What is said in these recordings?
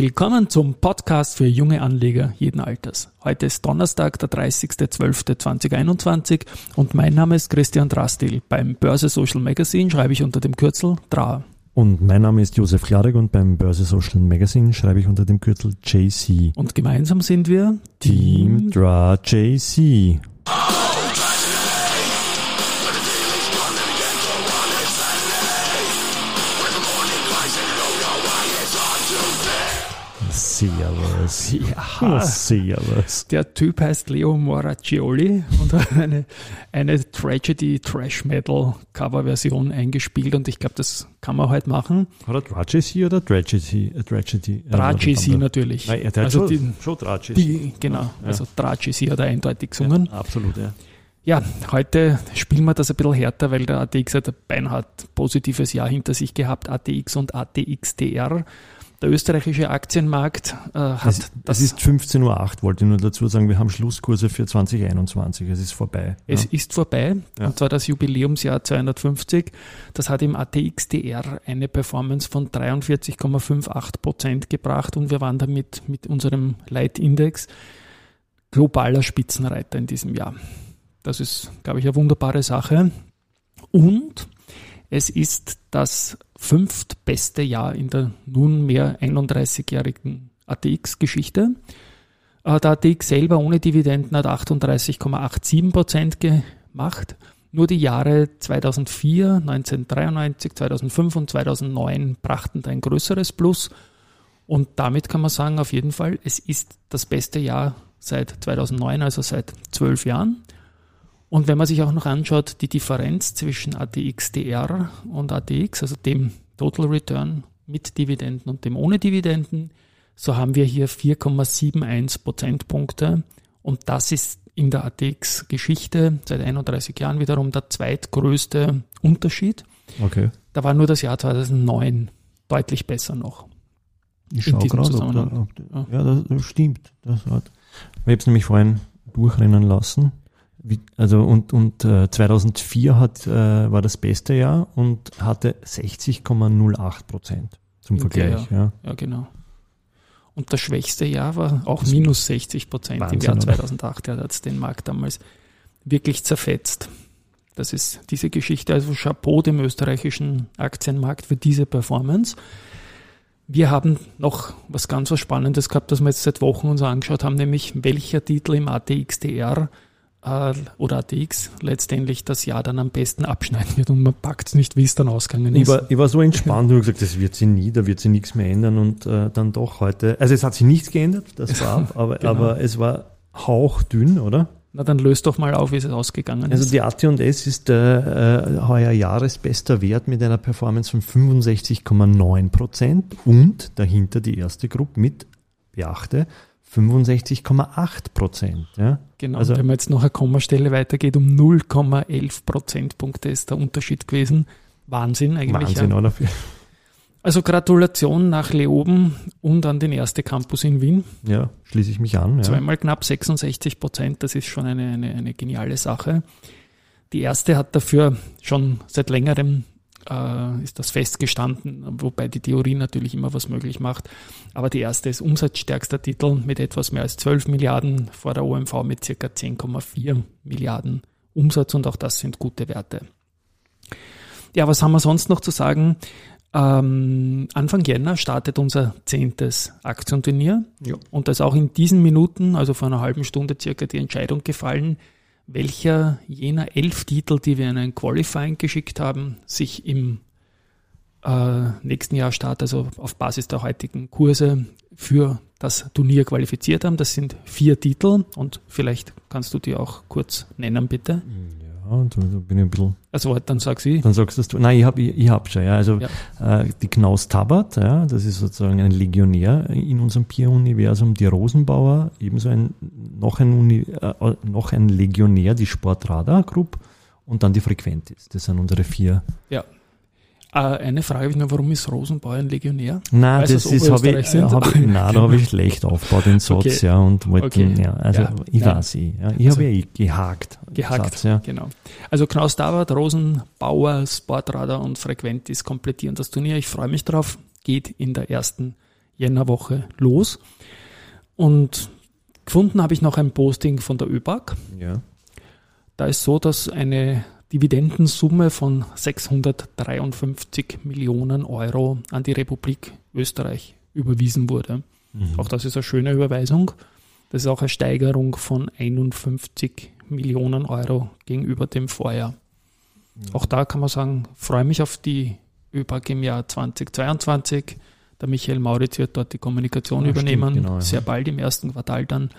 Willkommen zum Podcast für junge Anleger jeden Alters. Heute ist Donnerstag, der 30.12.2021 und mein Name ist Christian Drastil. Beim Börse Social Magazine schreibe ich unter dem Kürzel DRA. Und mein Name ist Josef Klarek und beim Börse Social Magazine schreibe ich unter dem Kürzel JC. Und gemeinsam sind wir Team DRA JC. Servus. Ja, Servus. der Typ heißt Leo Moraccioli und hat eine, eine Tragedy Trash Metal Coverversion eingespielt und ich glaube, das kann man heute machen. Hat er Tragedy oder Tragedy? Äh, Tragedy, äh, Tragedy natürlich. Nein, er hat Also schon, die- schon Tragedy. Genau, also Tragedy hat er eindeutig gesungen. Ja, absolut, ja. Ja, heute spielen wir das ein bisschen härter, weil der ATX hat ein beinhart positives Jahr hinter sich gehabt, ATX und ATXDR. Der österreichische Aktienmarkt äh, hat Es, es ist 15.08 Uhr, wollte ich nur dazu sagen. Wir haben Schlusskurse für 2021. Es ist vorbei. Es ja. ist vorbei, Ja. und zwar das Jubiläumsjahr 250. Das hat im ATXDR eine Performance von 43,58 Prozent gebracht und wir waren damit mit unserem Leitindex globaler Spitzenreiter in diesem Jahr. Das ist, glaube ich, eine wunderbare Sache. Und es ist das fünftbeste Jahr in der nunmehr 31-jährigen ATX-Geschichte. Äh, Der ATX selber ohne Dividenden hat 38,87 Prozent gemacht. Nur die Jahre 2004, 1993, 2005 und 2009 brachten ein größeres Plus. Und damit kann man sagen, auf jeden Fall, es ist das beste Jahr seit 2009, also seit zwölf Jahren. Und wenn man sich auch noch anschaut, die Differenz zwischen ATXDR und ATX, also dem Total Return mit Dividenden und dem ohne Dividenden, so haben wir hier 4,71 Prozentpunkte. Und das ist in der ATX-Geschichte seit 31 Jahren wiederum der zweitgrößte Unterschied. Okay. Da war nur das Jahr 2009 deutlich besser noch. Ich schaue gerade, ob, da, ob ja, das, das stimmt. Das hat, ich habe es nämlich vorhin durchrennen lassen. Wie, also und, und äh, 2004 hat, äh, war das beste Jahr und hatte 60,08 Prozent zum Okay, Vergleich. Ja. Ja, genau. Und das schwächste Jahr war auch minus 60 Prozent im Wahnsinn, Jahr oder? 2008. Ja, da hat es den Markt damals wirklich zerfetzt. Das ist diese Geschichte. Also Chapeau dem österreichischen Aktienmarkt für diese Performance. Wir haben noch was ganz was Spannendes gehabt, das wir jetzt seit Wochen uns angeschaut haben, nämlich welcher Titel im ATXDR äh, oder ATX letztendlich das Jahr dann am besten abschneiden wird und man packt es nicht, wie es dann ausgegangen Ich ist. war, ich war so entspannt und hab gesagt, das wird sie nie, da wird sie nichts mehr ändern und äh, dann doch heute, also es hat sich nichts geändert, das war, aber, Genau. aber es war hauchdünn, oder? Na, dann löst doch mal auf, wie es ausgegangen Also ist. die AT&S ist äh, äh, heuer Jahresbester Wert mit einer Performance von 65,9 Prozent und dahinter die erste Gruppe mit, beachte, 65,8 Prozent. Ja? Genau, also- wenn man jetzt noch eine Kommastelle weitergeht, um 0,11 Prozentpunkte ist der Unterschied gewesen. Wahnsinn eigentlich. Wahnsinn, ja. oder? Also Gratulation nach Leoben und an den erste Campus in Wien. Ja, schließe ich mich an. Ja. Zweimal knapp 66 Prozent, das ist schon eine, eine, eine geniale Sache. Die erste hat dafür schon seit längerem äh, ist das festgestanden, wobei die Theorie natürlich immer was möglich macht. Aber die erste ist umsatzstärkster Titel mit etwas mehr als 12 Milliarden vor der OMV mit circa 10,4 Milliarden Umsatz und auch das sind gute Werte. Ja, was haben wir sonst noch zu sagen? Ähm, Anfang Jänner startet unser zehntes Aktienturnier. Ja. Und da ist auch in diesen Minuten, also vor einer halben Stunde circa, die Entscheidung gefallen, welcher jener elf Titel, die wir in ein Qualifying geschickt haben, sich im äh, nächsten Jahr Start, also auf Basis der heutigen Kurse, für das Turnier qualifiziert haben. Das sind vier Titel und vielleicht kannst du die auch kurz nennen, bitte. Ja, und da bin ich ein bisschen Also dann sag sie. Dann sagst du, nein, ich habe ich, ich hab schon, ja. Also Ja. Äh, die Knaus Tabat, ja, das ist sozusagen ein Legionär in unserem Peer-Universum, die Rosenbauer, ebenso ein noch ein Uni, äh, noch ein Legionär, die Sportradar Group und dann die Frequentis. Das sind unsere vier. Ja. Äh, eine Frage habe ich noch, warum ist Rosenbauer ein Legionär? Nein, das aus ist, habe ich, hab ich, nein, da habe ich schlecht aufgebaut, den Satz, Okay. ja, und wollte, Okay. ja, also Ja. ich Nein. weiß, ich, ja, ich Also, habe ja eh gehakt. Gehackt, Satz, ja. genau. Also Knaus Davat, Rosenbauer, Sportradar und Frequentis komplettieren das Turnier. Ich freue mich drauf. Geht in der ersten Jännerwoche los. Und gefunden habe ich noch ein Posting von der ÖBAG. Ja. Da ist so, dass eine Dividendensumme von 653 Millionen Euro an die Republik Österreich überwiesen wurde. Mhm. Auch das ist eine schöne Überweisung. Das ist auch eine Steigerung von 51 Millionen Euro gegenüber dem Vorjahr. Auch da kann man sagen, freue mich auf die ÖBAG im Jahr 2022. Der Michael Mauritz wird dort die Kommunikation Ja, übernehmen, stimmt, genau, ja. sehr bald im ersten Quartal dann.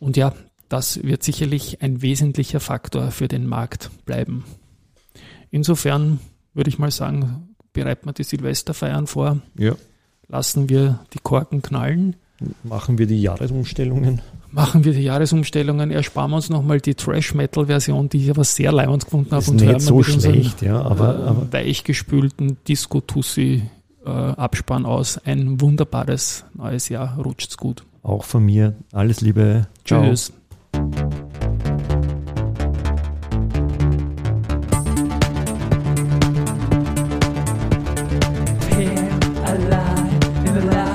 Und ja, das wird sicherlich ein wesentlicher Faktor für den Markt bleiben. Insofern würde ich mal sagen, bereiten wir die Silvesterfeiern vor, ja. lassen wir die Korken knallen, Machen wir die Jahresumstellungen. machen wir die Jahresumstellungen, ersparen wir uns nochmal die Trash-Metal-Version, die ich aber sehr leibend gefunden habe. Ist und nicht so schlecht, ja, aber, äh, aber weichgespülten Disco-Tussi-Abspann aus. Ein wunderbares neues Jahr. Rutscht's gut. auch von mir alles Liebe. Ciao. Tschüss. the.